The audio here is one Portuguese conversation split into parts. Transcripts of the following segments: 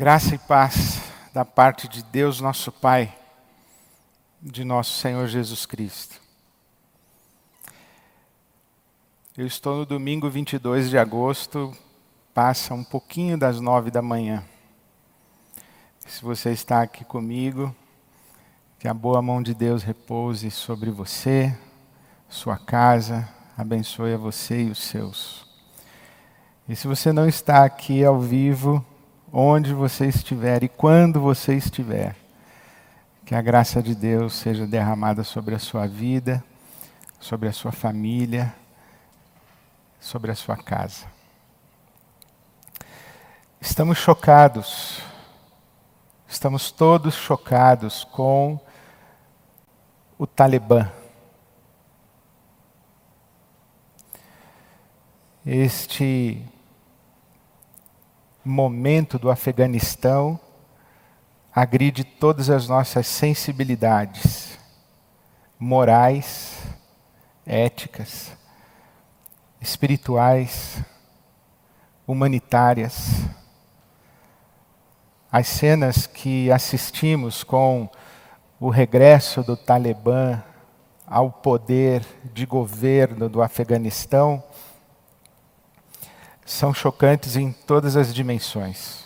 Graça e paz da parte de Deus, nosso Pai, de nosso Senhor Jesus Cristo. Eu estou no domingo 22 de agosto, passa um pouquinho das nove da manhã. Se você está aqui comigo, que a boa mão de Deus repouse sobre você, sua casa, abençoe a você e os seus. E se você não está aqui ao vivo, onde você estiver e quando você estiver, que a graça de Deus seja derramada sobre a sua vida, sobre a sua família, sobre a sua casa. Estamos chocados, estamos todos chocados com o Talibã. Este momento do Afeganistão agride todas as nossas sensibilidades morais, éticas, espirituais, humanitárias. As cenas que assistimos com o regresso do Talibã ao poder de governo do Afeganistão são chocantes em todas as dimensões.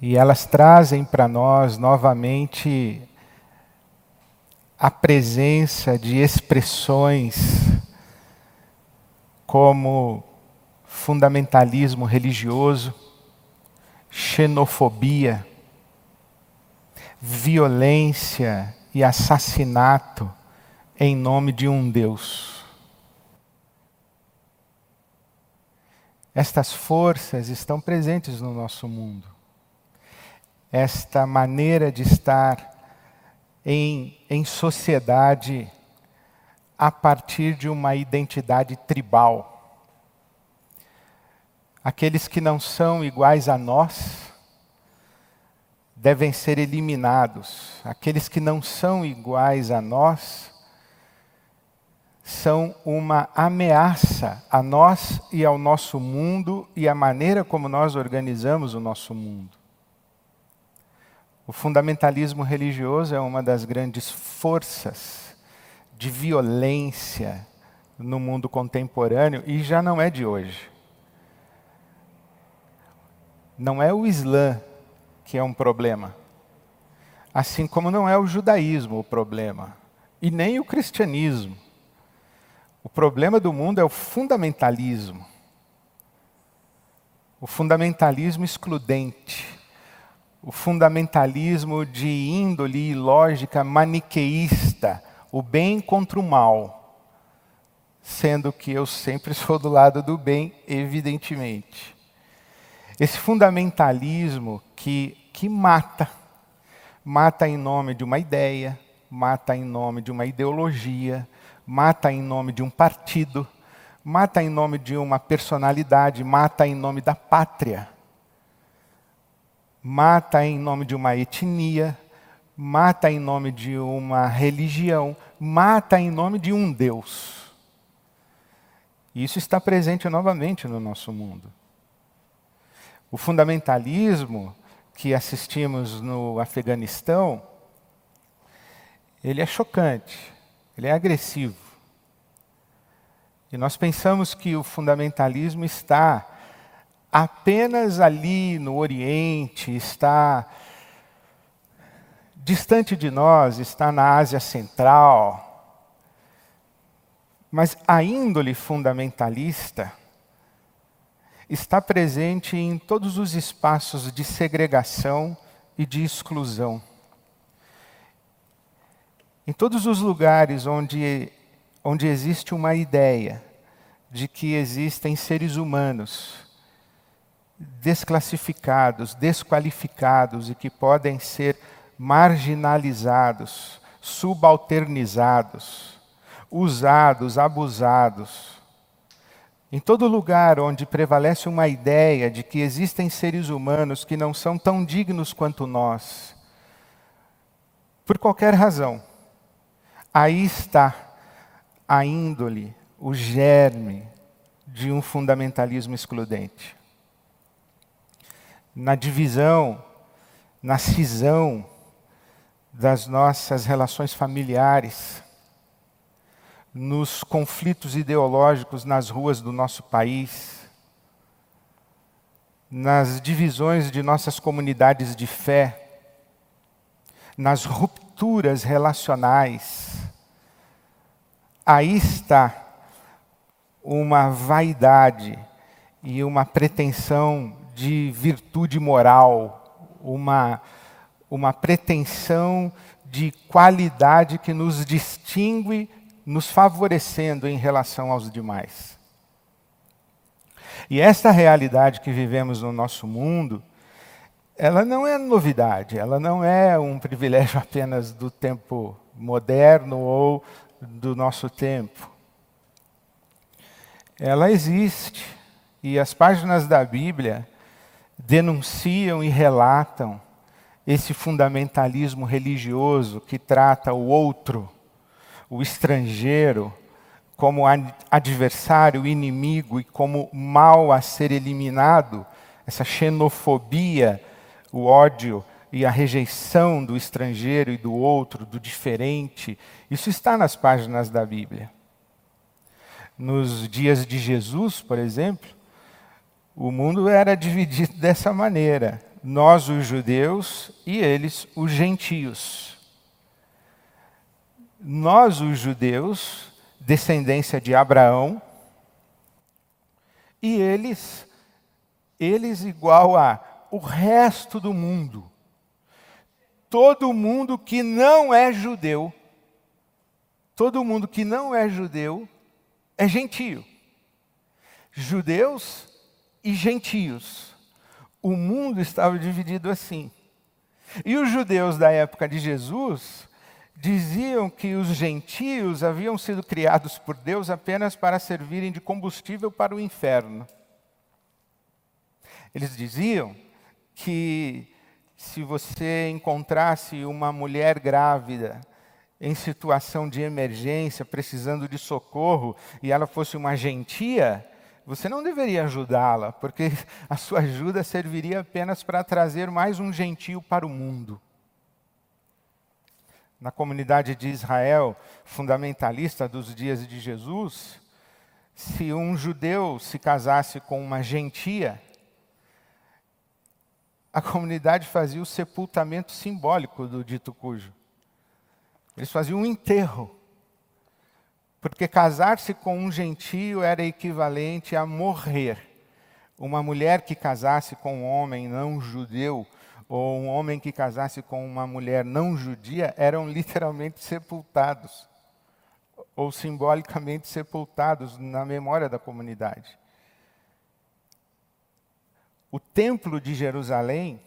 E elas trazem para nós novamente a presença de expressões como fundamentalismo religioso, xenofobia, violência e assassinato em nome de um Deus. Estas forças estão presentes no nosso mundo. Esta maneira de estar em, em sociedade a partir de uma identidade tribal. Aqueles que não são iguais a nós devem ser eliminados. Aqueles que não são iguais a nós são uma ameaça a nós e ao nosso mundo e à maneira como nós organizamos o nosso mundo. O fundamentalismo religioso é uma das grandes forças de violência no mundo contemporâneo e já não é de hoje. Não é o Islã que é um problema, assim como não é o judaísmo o problema, e nem o cristianismo. O problema do mundo é o fundamentalismo. O fundamentalismo excludente. O fundamentalismo de índole e lógica maniqueísta, o bem contra o mal. Sendo que eu sempre sou do lado do bem, evidentemente. Esse fundamentalismo que, que mata, mata em nome de uma ideia, mata em nome de uma ideologia, mata em nome de um partido, mata em nome de uma personalidade, mata em nome da pátria, mata em nome de uma etnia, mata em nome de uma religião, mata em nome de um Deus. Isso está presente novamente no nosso mundo. O fundamentalismo que assistimos no Afeganistão, ele é chocante. Ele é agressivo. E nós pensamos que o fundamentalismo está apenas ali no Oriente, está distante de nós, está na Ásia Central. Mas a índole fundamentalista está presente em todos os espaços de segregação e de exclusão. Em todos os lugares onde, onde existe uma ideia de que existem seres humanos desclassificados, desqualificados e que podem ser marginalizados, subalternizados, usados, abusados. Em todo lugar onde prevalece uma ideia de que existem seres humanos que não são tão dignos quanto nós, por qualquer razão, Aí está a índole, o germe de um fundamentalismo excludente. na divisão, na cisão das nossas relações familiares, nos conflitos ideológicos nas ruas do nosso país, nas divisões de nossas comunidades de fé, nas rupturas relacionais. Aí está uma vaidade e uma pretensão de virtude moral, uma, uma pretensão de qualidade que nos distingue, nos favorecendo em relação aos demais. E esta realidade que vivemos no nosso mundo, ela não é novidade, ela não é um privilégio apenas do tempo moderno ou do nosso tempo. Ela existe e as páginas da Bíblia denunciam e relatam esse fundamentalismo religioso que trata o outro, o estrangeiro, como adversário, inimigo e como mal a ser eliminado, essa xenofobia, o ódio e a rejeição do estrangeiro e do outro, do diferente, isso está nas páginas da Bíblia. Nos dias de Jesus, por exemplo, o mundo era dividido dessa maneira: nós, os judeus, e eles, os gentios. Nós, os judeus, descendência de Abraão, e eles, eles igual a o resto do mundo. Todo mundo que não é judeu, todo mundo que não é judeu é gentio. Judeus e gentios. O mundo estava dividido assim. E os judeus da época de Jesus diziam que os gentios haviam sido criados por Deus apenas para servirem de combustível para o inferno. Eles diziam que se você encontrasse uma mulher grávida em situação de emergência, precisando de socorro, e ela fosse uma gentia, você não deveria ajudá-la, porque a sua ajuda serviria apenas para trazer mais um gentio para o mundo. Na comunidade de Israel, fundamentalista dos dias de Jesus, se um judeu se casasse com uma gentia, a comunidade fazia o sepultamento simbólico do dito cujo. Eles faziam um enterro. Porque casar-se com um gentio era equivalente a morrer. Uma mulher que casasse com um homem não judeu, ou um homem que casasse com uma mulher não judia, eram literalmente sepultados, ou simbolicamente sepultados na memória da comunidade. O Templo de Jerusalém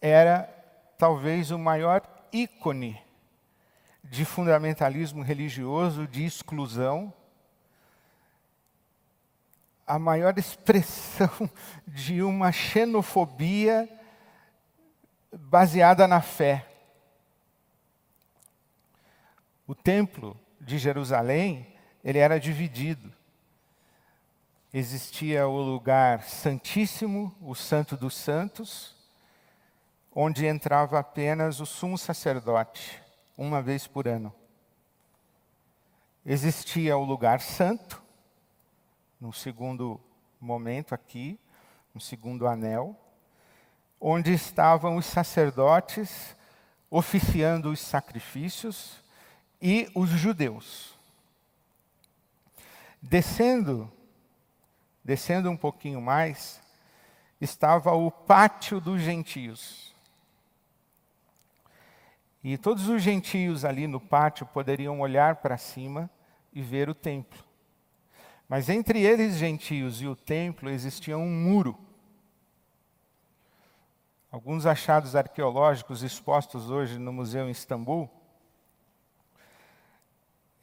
era talvez o maior ícone de fundamentalismo religioso, de exclusão, a maior expressão de uma xenofobia baseada na fé. O templo de Jerusalém, ele era dividido. Existia o lugar santíssimo, o santo dos santos, onde entrava apenas o sumo sacerdote uma vez por ano. Existia o lugar santo, no segundo momento aqui, no segundo anel, onde estavam os sacerdotes oficiando os sacrifícios e os judeus. Descendo, descendo um pouquinho mais, estava o pátio dos gentios. E todos os gentios ali no pátio poderiam olhar para cima e ver o templo. Mas entre eles, gentios, e o templo existia um muro. Alguns achados arqueológicos expostos hoje no museu em Istambul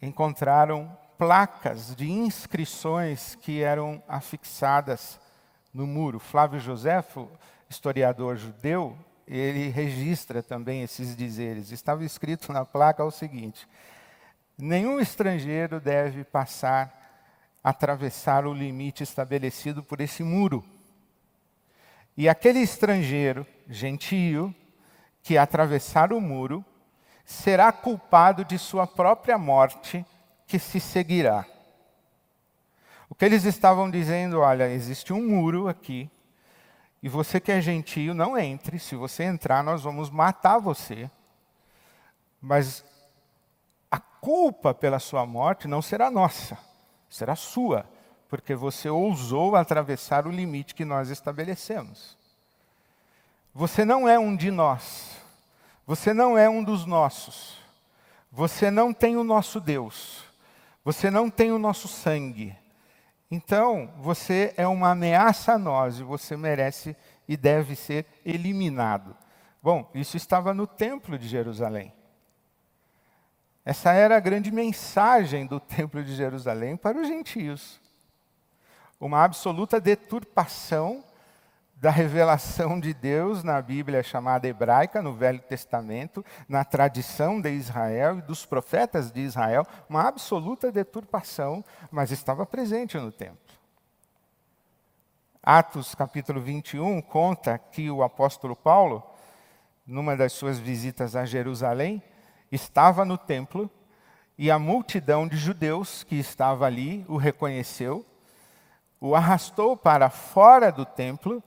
encontraram placas de inscrições que eram afixadas no muro. Flávio Joséfo, historiador judeu, ele registra também esses dizeres. Estava escrito na placa o seguinte: nenhum estrangeiro deve passar, atravessar o limite estabelecido por esse muro. E aquele estrangeiro, gentio, que atravessar o muro, será culpado de sua própria morte, que se seguirá. O que eles estavam dizendo, olha, existe um muro aqui, e você que é gentio, não entre. Se você entrar, nós vamos matar você. Mas a culpa pela sua morte não será nossa, será sua, porque você ousou atravessar o limite que nós estabelecemos. Você não é um de nós, você não é um dos nossos, você não tem o nosso Deus, você não tem o nosso sangue. Então, você é uma ameaça a nós e você merece e deve ser eliminado. Bom, isso estava no Templo de Jerusalém. Essa era a grande mensagem do Templo de Jerusalém para os gentios. Uma absoluta deturpação da revelação de Deus na Bíblia chamada hebraica, no Velho Testamento, na tradição de Israel e dos profetas de Israel, uma absoluta deturpação, mas estava presente no templo. Atos capítulo 21 conta que o apóstolo Paulo, numa das suas visitas a Jerusalém, estava no templo e a multidão de judeus que estava ali o reconheceu, o arrastou para fora do templo,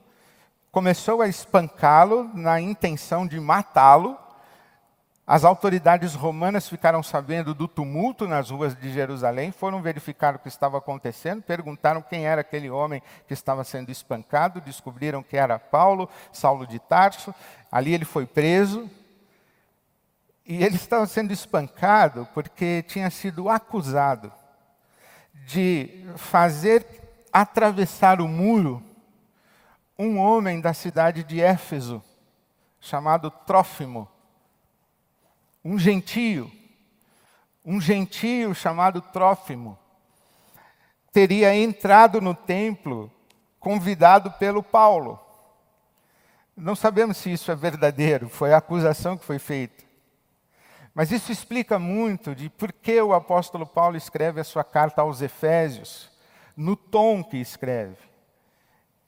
começou a espancá-lo na intenção de matá-lo. As autoridades romanas ficaram sabendo do tumulto nas ruas de Jerusalém, foram verificar o que estava acontecendo, perguntaram quem era aquele homem que estava sendo espancado, descobriram que era Paulo, Saulo de Tarso. Ali ele foi preso, e ele estava sendo espancado porque tinha sido acusado de fazer atravessar o muro um homem da cidade de Éfeso, chamado Trófimo, um gentio, um gentio chamado Trófimo, teria entrado no templo convidado pelo Paulo. Não sabemos se isso é verdadeiro, foi a acusação que foi feita. Mas isso explica muito de por que o apóstolo Paulo escreve a sua carta aos Efésios, no tom que escreve.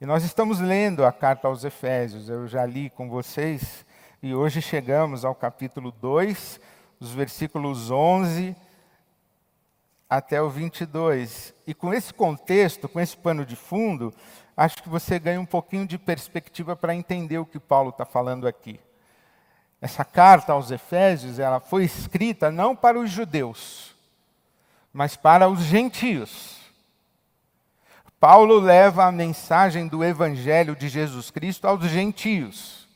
E nós estamos lendo a carta aos Efésios, eu já li com vocês, e hoje chegamos ao capítulo 2, os versículos 11 até o 22. E com esse contexto, com esse pano de fundo, acho que você ganha um pouquinho de perspectiva para entender o que Paulo está falando aqui. Essa carta aos Efésios, ela foi escrita não para os judeus, mas para os gentios. Paulo leva a mensagem do evangelho de Jesus Cristo aos gentios.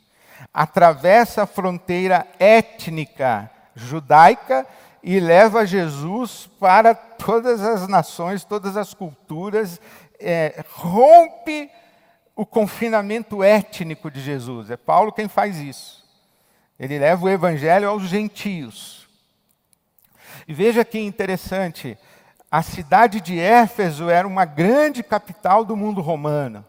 Atravessa a fronteira étnica judaica e leva Jesus para todas as nações, todas as culturas, é, rompe o confinamento étnico de Jesus. É Paulo quem faz isso. Ele leva o evangelho aos gentios. E veja que interessante, a cidade de Éfeso era uma grande capital do mundo romano.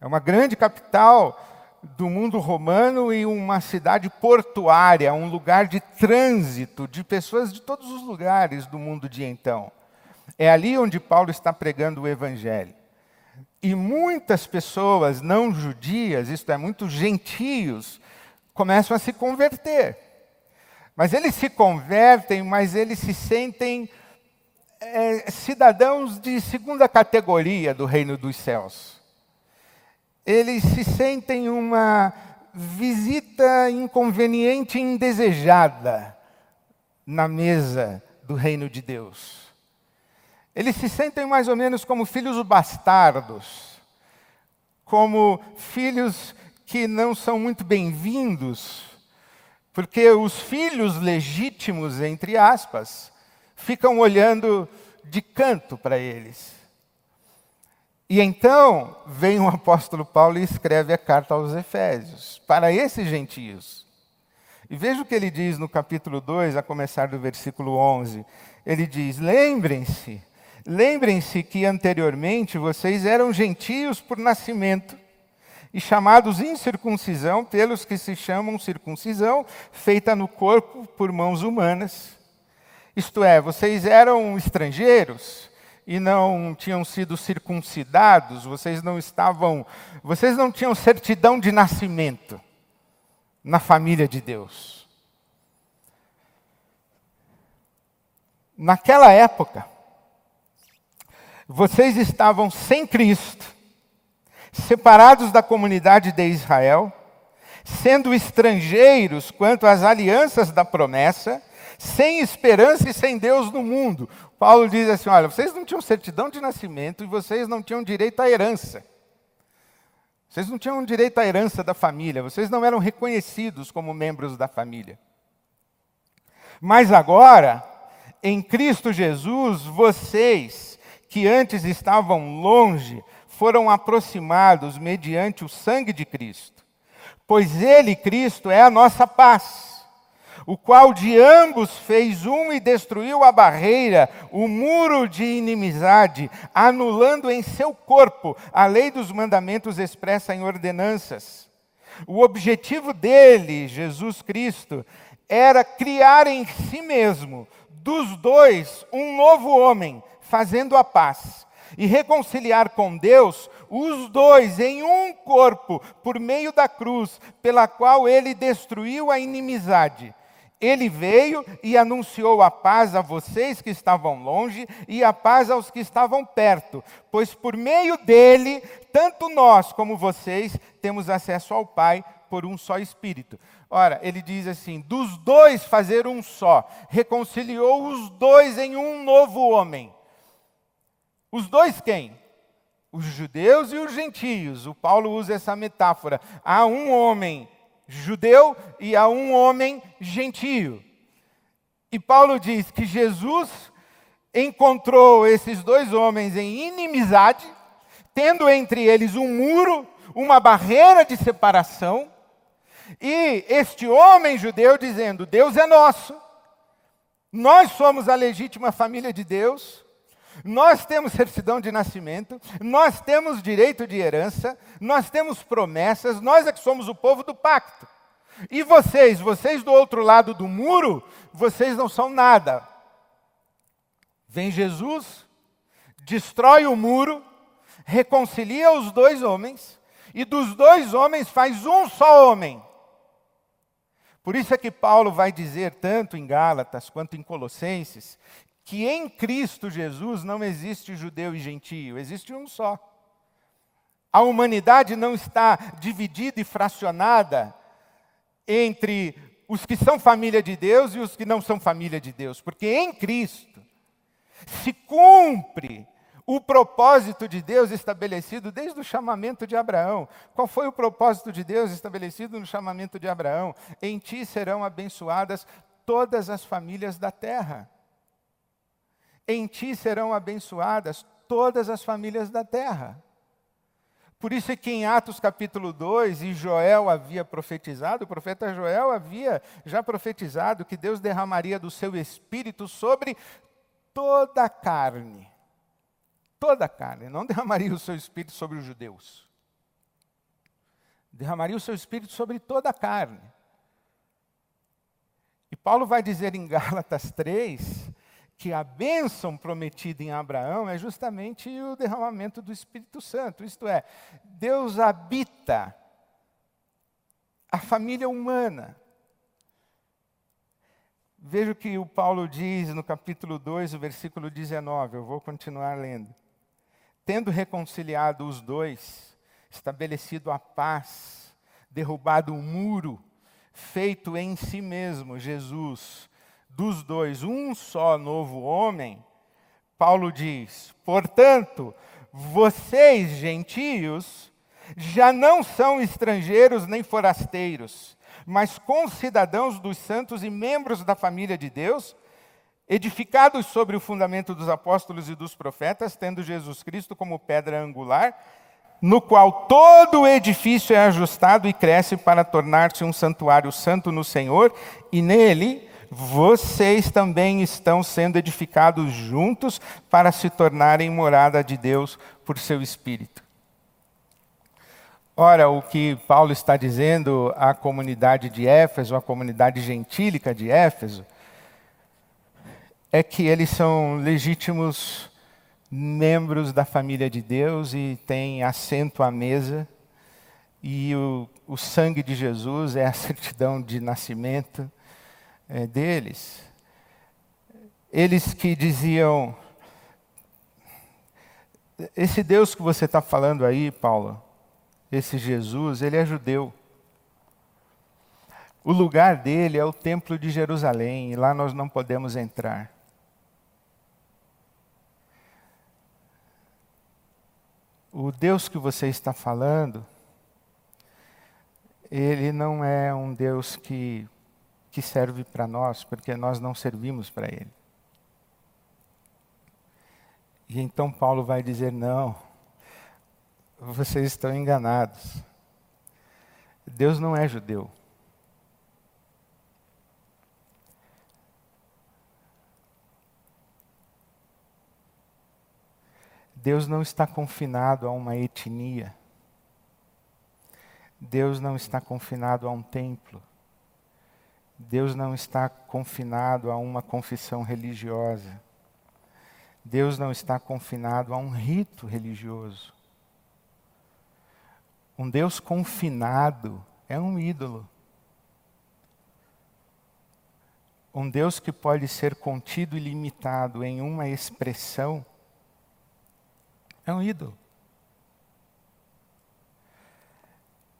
É uma grande capital do mundo romano e uma cidade portuária, um lugar de trânsito de pessoas de todos os lugares do mundo de então. É ali onde Paulo está pregando o evangelho. E muitas pessoas não judias, isto é, muitos gentios, começam a se converter. Mas eles se convertem, mas eles se sentem é, cidadãos de segunda categoria do reino dos céus. Eles se sentem uma visita inconveniente e indesejada na mesa do reino de Deus. Eles se sentem mais ou menos como filhos bastardos, como filhos que não são muito bem-vindos, porque os filhos legítimos, entre aspas, ficam olhando de canto para eles. E então vem o apóstolo Paulo e escreve a carta aos Efésios, para esses gentios. E veja o que ele diz no capítulo 2, a começar do versículo 11. Ele diz: Lembrem-se, lembrem-se que anteriormente vocês eram gentios por nascimento e chamados incircuncisão pelos que se chamam circuncisão, feita no corpo por mãos humanas. Isto é, vocês eram estrangeiros, e não tinham sido circuncidados, vocês não estavam, vocês não tinham certidão de nascimento na família de Deus. Naquela época, vocês estavam sem Cristo, separados da comunidade de Israel, sendo estrangeiros quanto às alianças da promessa, sem esperança e sem Deus no mundo. Paulo diz assim: olha, vocês não tinham certidão de nascimento e vocês não tinham direito à herança. Vocês não tinham direito à herança da família, vocês não eram reconhecidos como membros da família. Mas agora, em Cristo Jesus, vocês que antes estavam longe, foram aproximados mediante o sangue de Cristo. Pois Ele, Cristo, é a nossa paz o qual de ambos fez um e destruiu a barreira, o muro de inimizade, anulando em seu corpo a lei dos mandamentos expressa em ordenanças. O objetivo dele, Jesus Cristo, era criar em si mesmo, dos dois, um novo homem, fazendo a paz, e reconciliar com Deus os dois em um corpo, por meio da cruz, pela qual ele destruiu a inimizade ele veio e anunciou a paz a vocês que estavam longe e a paz aos que estavam perto, pois por meio dele, tanto nós como vocês temos acesso ao Pai por um só Espírito. Ora, ele diz assim: dos dois fazer um só, reconciliou os dois em um novo homem. Os dois quem? Os judeus e os gentios. O Paulo usa essa metáfora. Há um homem judeu e a um homem gentio. E Paulo diz que Jesus encontrou esses dois homens em inimizade, tendo entre eles um muro, uma barreira de separação, e este homem judeu dizendo: Deus é nosso, nós somos a legítima família de Deus, nós temos certidão de nascimento, nós temos direito de herança, nós temos promessas, nós é que somos o povo do pacto. E vocês, vocês do outro lado do muro, vocês não são nada. Vem Jesus, destrói o muro, reconcilia os dois homens, e dos dois homens faz um só homem. Por isso é que Paulo vai dizer, tanto em Gálatas quanto em Colossenses, que em Cristo Jesus não existe judeu e gentio, existe um só. A humanidade não está dividida e fracionada entre os que são família de Deus e os que não são família de Deus, porque em Cristo se cumpre o propósito de Deus estabelecido desde o chamamento de Abraão. Qual foi o propósito de Deus estabelecido no chamamento de Abraão? Em ti serão abençoadas todas as famílias da terra. Em ti serão abençoadas todas as famílias da terra. Por isso é que em Atos capítulo 2, e Joel havia profetizado, o profeta Joel havia já profetizado que Deus derramaria do seu espírito sobre toda a carne. Toda a carne, não derramaria o seu espírito sobre os judeus. Derramaria o seu espírito sobre toda a carne. E Paulo vai dizer em Gálatas 3 que a bênção prometida em Abraão é justamente o derramamento do Espírito Santo, isto é, Deus habita a família humana. Veja o que o Paulo diz no capítulo 2, o versículo 19, eu vou continuar lendo. Tendo reconciliado os dois, estabelecido a paz, derrubado o muro, feito em si mesmo, Jesus, dos dois um só novo homem, Paulo diz: portanto, vocês, gentios, já não são estrangeiros nem forasteiros, mas concidadãos dos santos e membros da família de Deus, edificados sobre o fundamento dos apóstolos e dos profetas, tendo Jesus Cristo como pedra angular, no qual todo o edifício é ajustado e cresce para tornar-se um santuário santo no Senhor, e nele vocês também estão sendo edificados juntos para se tornarem morada de Deus por seu Espírito. Ora, o que Paulo está dizendo à comunidade de Éfeso, à comunidade gentílica de Éfeso, é que eles são legítimos membros da família de Deus e têm assento à mesa, e o, o sangue de Jesus é a certidão de nascimento é, deles. Eles que diziam: Esse Deus que você está falando aí, Paulo, esse Jesus, ele é judeu. O lugar dele é o Templo de Jerusalém, e lá nós não podemos entrar. O Deus que você está falando, ele não é um Deus que, que serve para nós, porque nós não servimos para ele. E então Paulo vai dizer: não, vocês estão enganados. Deus não é judeu. Deus não está confinado a uma etnia. Deus não está confinado a um templo. Deus não está confinado a uma confissão religiosa. Deus não está confinado a um rito religioso. Um Deus confinado é um ídolo. Um Deus que pode ser contido e limitado em uma expressão é um ídolo.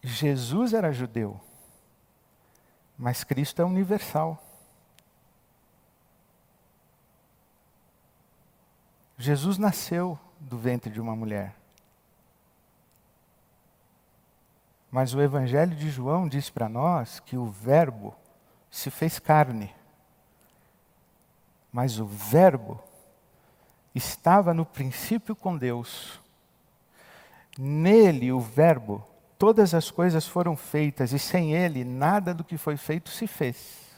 Jesus era judeu, mas Cristo é universal. Jesus nasceu do ventre de uma mulher. Mas o Evangelho de João diz para nós que o Verbo se fez carne. Mas o Verbo estava no princípio com Deus. Nele, o Verbo, todas as coisas foram feitas, e sem ele, nada do que foi feito se fez.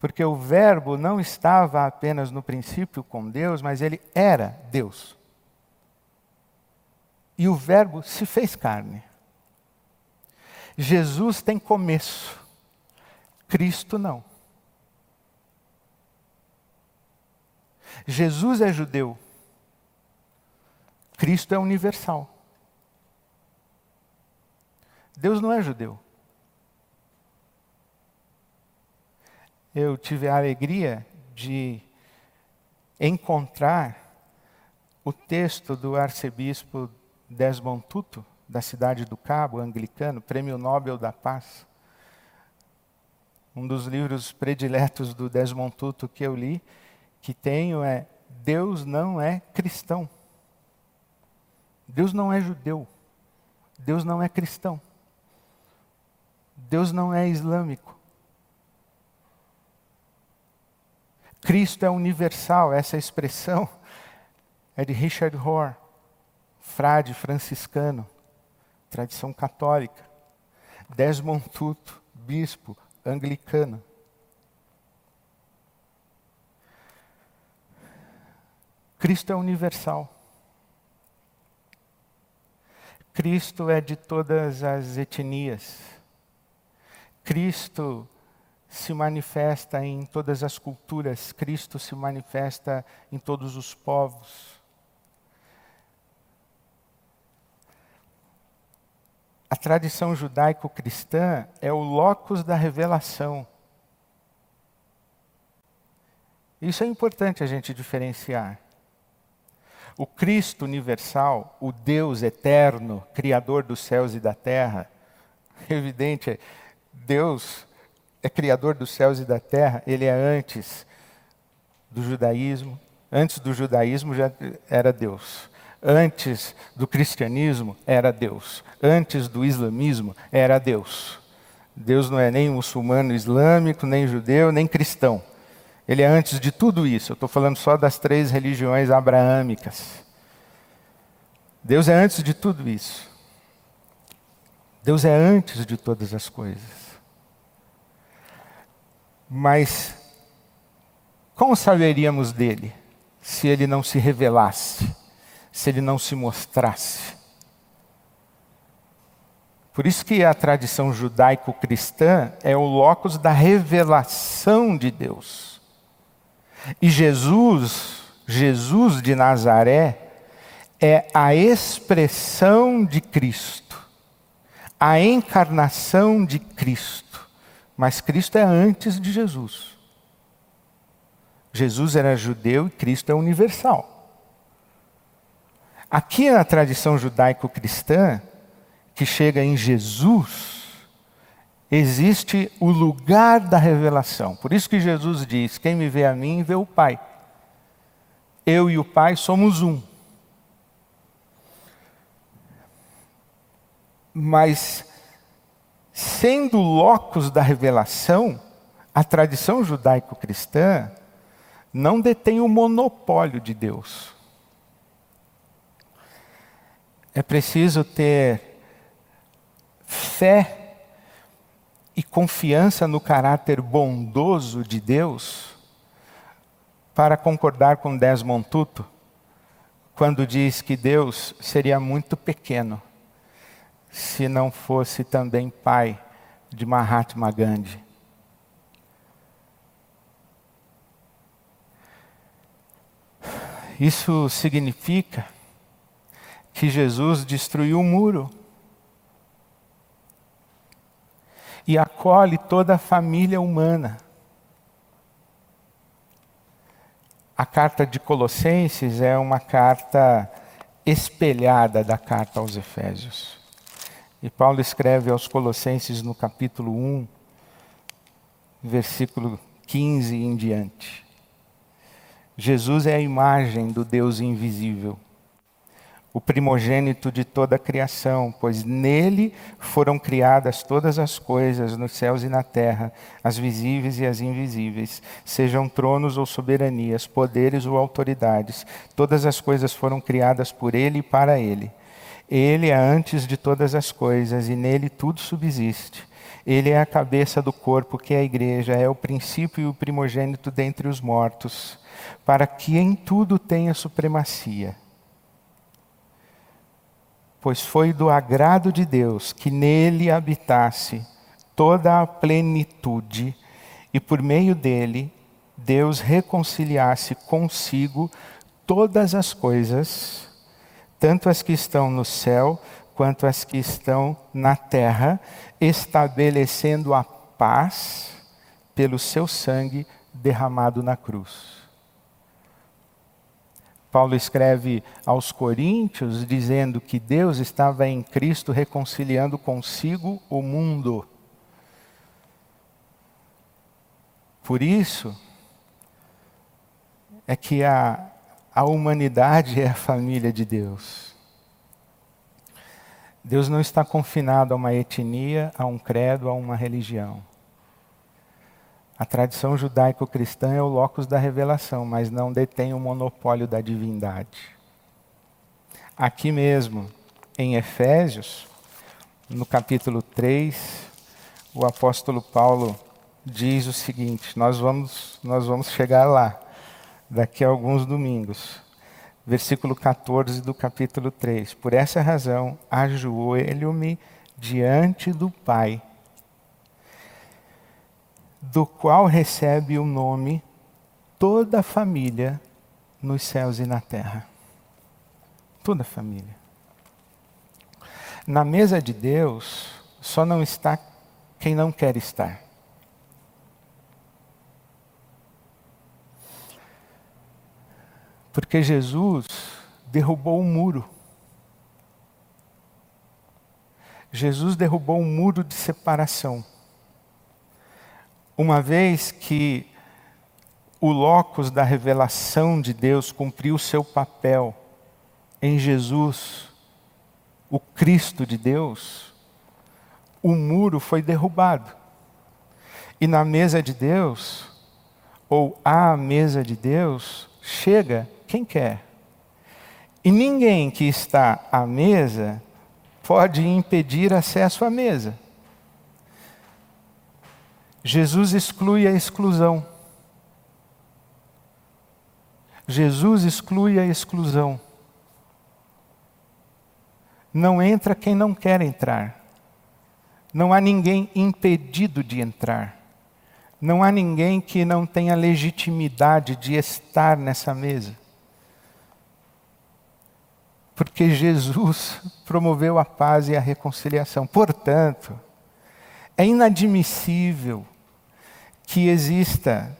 Porque o Verbo não estava apenas no princípio com Deus, mas ele era Deus. E o Verbo se fez carne. Jesus tem começo, Cristo não. Jesus é judeu. Cristo é universal. Deus não é judeu. Eu tive a alegria de encontrar o texto do arcebispo Desmond Tutu, da cidade do Cabo, anglicano, Prêmio Nobel da Paz. Um dos livros prediletos do Desmond Tutu que eu li que tenho é: Deus não é cristão. Deus não é judeu. Deus não é cristão. Deus não é islâmico. Cristo é universal, essa expressão é de Richard Rohr, frade franciscano, tradição católica. Desmond Tutu, bispo anglicano. Cristo é universal. Cristo é de todas as etnias. Cristo se manifesta em todas as culturas. Cristo se manifesta em todos os povos. A tradição judaico-cristã é o locus da revelação. Isso é importante a gente diferenciar. O Cristo universal, o Deus eterno, Criador dos céus e da terra, evidente, Deus é Criador dos céus e da terra, Ele é antes do judaísmo, antes do judaísmo já era Deus. Antes do cristianismo era Deus. Antes do islamismo era Deus. Deus não é nem muçulmano islâmico, nem judeu, nem cristão. Ele é antes de tudo isso. Eu estou falando só das três religiões abraâmicas. Deus é antes de tudo isso. Deus é antes de todas as coisas. Mas como saberíamos dele se ele não se revelasse, se ele não se mostrasse? Por isso que a tradição judaico-cristã é o locus da revelação de Deus. E Jesus Jesus de Nazaré, é a expressão de Cristo, a encarnação de Cristo. Mas Cristo é antes de Jesus. Jesus era judeu e Cristo é universal. Aqui na tradição judaico-cristã, que chega em Jesus, existe o lugar da revelação. Por isso que Jesus diz: Quem me vê a mim, vê o Pai. Eu e o Pai somos um. Mas, sendo locus da revelação, a tradição judaico-cristã não detém o monopólio de Deus. É preciso ter fé e confiança no caráter bondoso de Deus para concordar com Desmond Tutu quando diz que Deus seria muito pequeno se não fosse também pai de Mahatma Gandhi. Isso significa que Jesus destruiu o muro e acolhe toda a família humana. A carta de Colossenses é uma carta espelhada da carta aos Efésios. E Paulo escreve aos Colossenses no capítulo 1, versículo 15 em diante. Jesus é a imagem do Deus invisível o primogênito de toda a criação, pois nele foram criadas todas as coisas nos céus e na terra, as visíveis e as invisíveis, sejam tronos ou soberanias, poderes ou autoridades, todas as coisas foram criadas por ele e para ele. Ele é antes de todas as coisas e nele tudo subsiste. Ele é a cabeça do corpo, que é a igreja, é o princípio e o primogênito dentre os mortos, para que em tudo tenha supremacia pois foi do agrado de Deus que nele habitasse toda a plenitude e por meio dele Deus reconciliasse consigo todas as coisas, tanto as que estão no céu quanto as que estão na terra, estabelecendo a paz pelo seu sangue derramado na cruz. Paulo escreve aos Coríntios dizendo que Deus estava em Cristo reconciliando consigo o mundo. Por isso é que a, a humanidade é a família de Deus. Deus não está confinado a uma etnia, a um credo, a uma religião. A tradição judaico-cristã é o locus da revelação, mas não detém o monopólio da divindade. Aqui mesmo, em Efésios, no capítulo 3, o apóstolo Paulo diz o seguinte: nós vamos, nós vamos chegar lá daqui a alguns domingos. Versículo 14 do capítulo 3. Por essa razão, ajoelho-me diante do Pai do qual recebe o nome toda a família nos céus e na terra. Toda a família. Na mesa de Deus só não está quem não quer estar. Porque Jesus derrubou o um muro. Jesus derrubou um muro de separação. Uma vez que o locus da revelação de Deus cumpriu seu papel em Jesus, o Cristo de Deus, o muro foi derrubado. E na mesa de Deus, ou à mesa de Deus, chega quem quer. E ninguém que está à mesa pode impedir acesso à mesa. Jesus exclui a exclusão. Jesus exclui a exclusão. Não entra quem não quer entrar. Não há ninguém impedido de entrar. Não há ninguém que não tenha legitimidade de estar nessa mesa. Porque Jesus promoveu a paz e a reconciliação. Portanto, é inadmissível que exista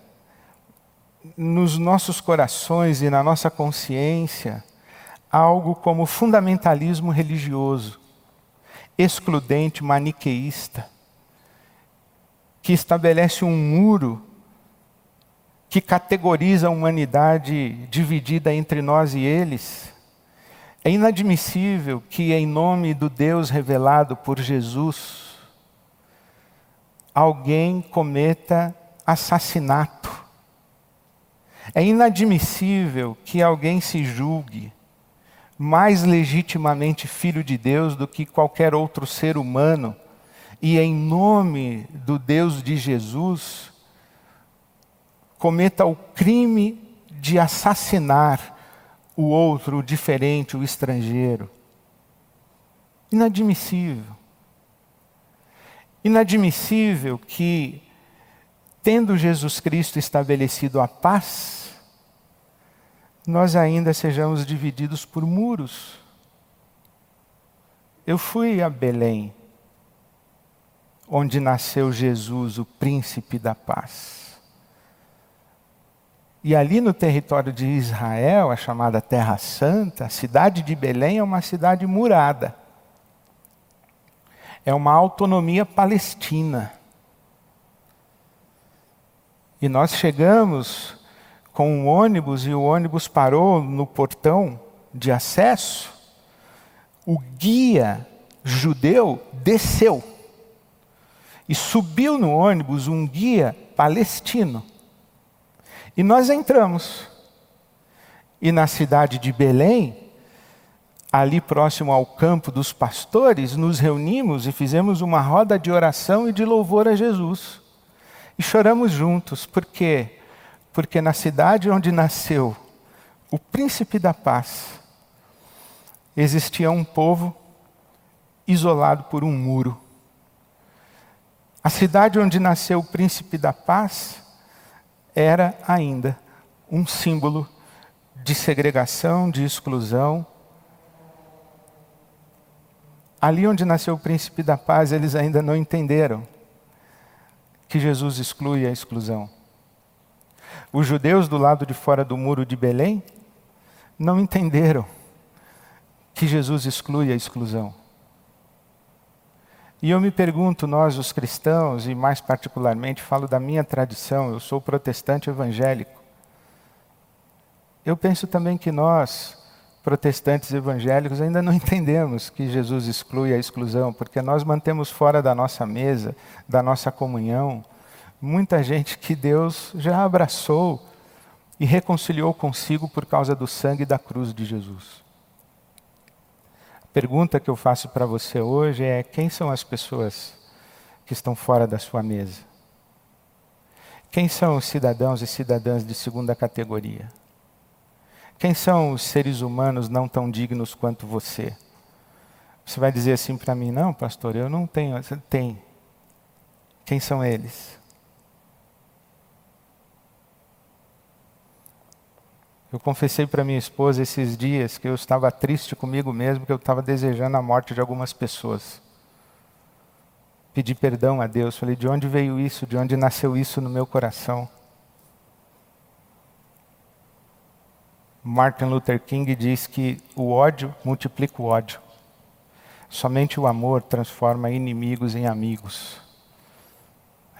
nos nossos corações e na nossa consciência algo como fundamentalismo religioso, excludente, maniqueísta, que estabelece um muro que categoriza a humanidade dividida entre nós e eles. É inadmissível que, em nome do Deus revelado por Jesus, alguém cometa assassinato. É inadmissível que alguém se julgue mais legitimamente filho de Deus do que qualquer outro ser humano e, em nome do Deus de Jesus, cometa o crime de assassinar o outro, o diferente, o estrangeiro. Inadmissível. Inadmissível que, tendo Jesus Cristo estabelecido a paz, nós ainda sejamos divididos por muros. Eu fui a Belém, onde nasceu Jesus, o príncipe da paz. E ali no território de Israel, a chamada Terra Santa, a cidade de Belém é uma cidade murada. É uma autonomia palestina. E nós chegamos com um ônibus e o ônibus parou no portão de acesso. O guia judeu desceu e subiu no ônibus um guia palestino. E nós entramos. E na cidade de Belém, ali próximo ao campo dos pastores, nos reunimos e fizemos uma roda de oração e de louvor a Jesus. E choramos juntos, por quê? Porque na cidade onde nasceu o príncipe da paz, existia um povo isolado por um muro. A cidade onde nasceu o príncipe da paz era ainda um símbolo de segregação, de exclusão. Ali onde nasceu o príncipe da paz, eles ainda não entenderam que Jesus exclui a exclusão. Os judeus do lado de fora do muro de Belém não entenderam que Jesus exclui a exclusão. E eu me pergunto, nós os cristãos, e mais particularmente falo da minha tradição, eu sou protestante evangélico. Eu penso também que nós, protestantes evangélicos, ainda não entendemos que Jesus exclui a exclusão, porque nós mantemos fora da nossa mesa, da nossa comunhão, muita gente que Deus já abraçou e reconciliou consigo por causa do sangue da cruz de Jesus pergunta que eu faço para você hoje é: quem são as pessoas que estão fora da sua mesa? Quem são os cidadãos e cidadãs de segunda categoria? Quem são os seres humanos não tão dignos quanto você? Você vai dizer assim para mim: não, pastor, eu não tenho. Tem. Quem são eles? Eu confessei para minha esposa esses dias que eu estava triste comigo mesmo, que eu estava desejando a morte de algumas pessoas. Pedi perdão a Deus, falei: de onde veio isso? De onde nasceu isso no meu coração? Martin Luther King diz que o ódio multiplica o ódio. Somente o amor transforma inimigos em amigos.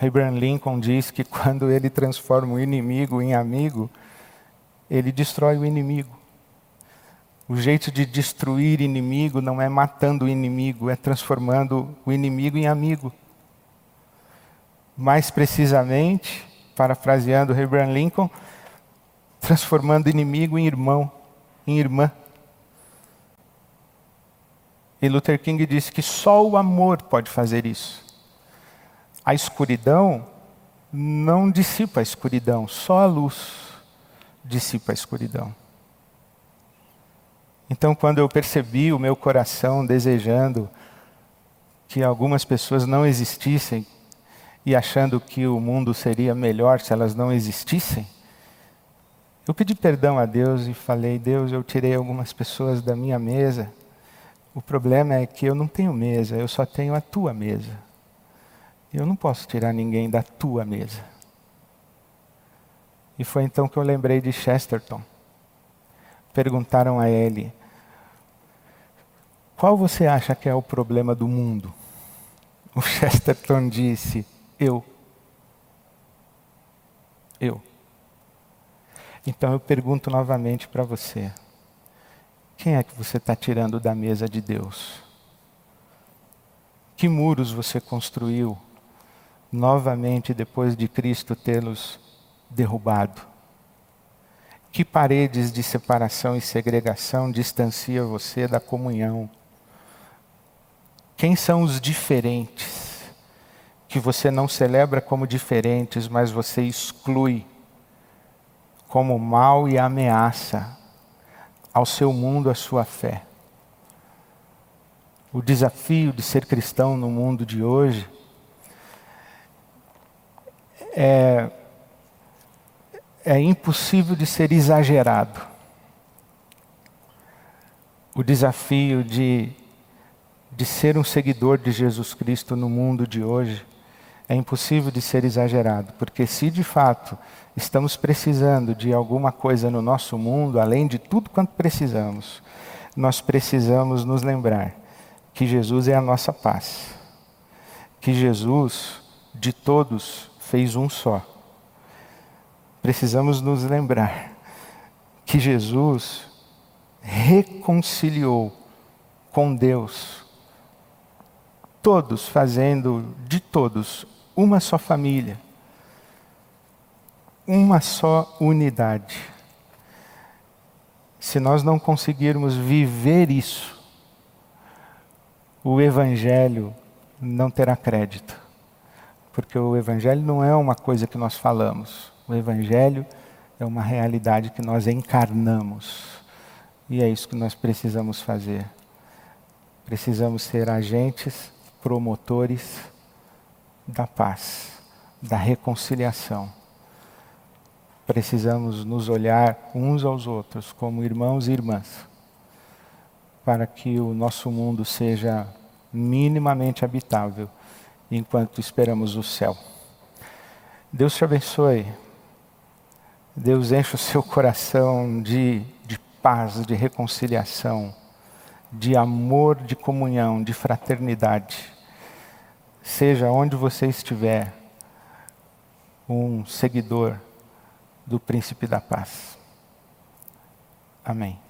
Abraham Lincoln diz que quando ele transforma o inimigo em amigo, ele destrói o inimigo. O jeito de destruir inimigo não é matando o inimigo, é transformando o inimigo em amigo. Mais precisamente, parafraseando Abraham Lincoln, transformando inimigo em irmão, em irmã. E Luther King disse que só o amor pode fazer isso. A escuridão não dissipa a escuridão, só a luz dissipa a escuridão. Então, quando eu percebi o meu coração desejando que algumas pessoas não existissem e achando que o mundo seria melhor se elas não existissem, Eu pedi perdão a Deus e falei: Deus, eu tirei algumas pessoas da minha mesa. O problema é que eu não tenho mesa, eu só tenho a tua mesa. Eu não posso tirar ninguém da tua mesa. E foi então que eu lembrei de Chesterton. Perguntaram a ele: Qual você acha que é o problema do mundo? O Chesterton disse: Eu. Eu. Então eu pergunto novamente para você: quem é que você está tirando da mesa de Deus? Que muros você construiu novamente depois de Cristo tê-los derrubado? Que paredes de separação e segregação distancia você da comunhão? Quem são os diferentes que você não celebra como diferentes, mas você exclui como mal e ameaça ao seu mundo, à sua fé? O desafio de ser cristão no mundo de hoje é, é impossível de ser exagerado. O desafio de de ser um seguidor de Jesus Cristo no mundo de hoje é impossível de ser exagerado, porque se de fato estamos precisando de alguma coisa no nosso mundo, além de tudo quanto precisamos, nós precisamos nos lembrar que Jesus é a nossa paz, que Jesus de todos fez um só. Precisamos nos lembrar que Jesus reconciliou com Deus todos fazendo de todos uma só família, uma só unidade. Se nós não conseguirmos viver isso, o Evangelho não terá crédito. Porque o Evangelho não é uma coisa que nós falamos, o Evangelho é uma realidade que nós encarnamos. E é isso que nós precisamos fazer. Precisamos ser agentes promotores da paz, da reconciliação. Precisamos nos olhar uns aos outros como irmãos e irmãs, para que o nosso mundo seja minimamente habitável enquanto esperamos o céu. Deus te abençoe. Deus enche o seu coração de, de paz, de reconciliação, de amor, de comunhão, de fraternidade seja onde você estiver, um seguidor do Príncipe da Paz. Amém.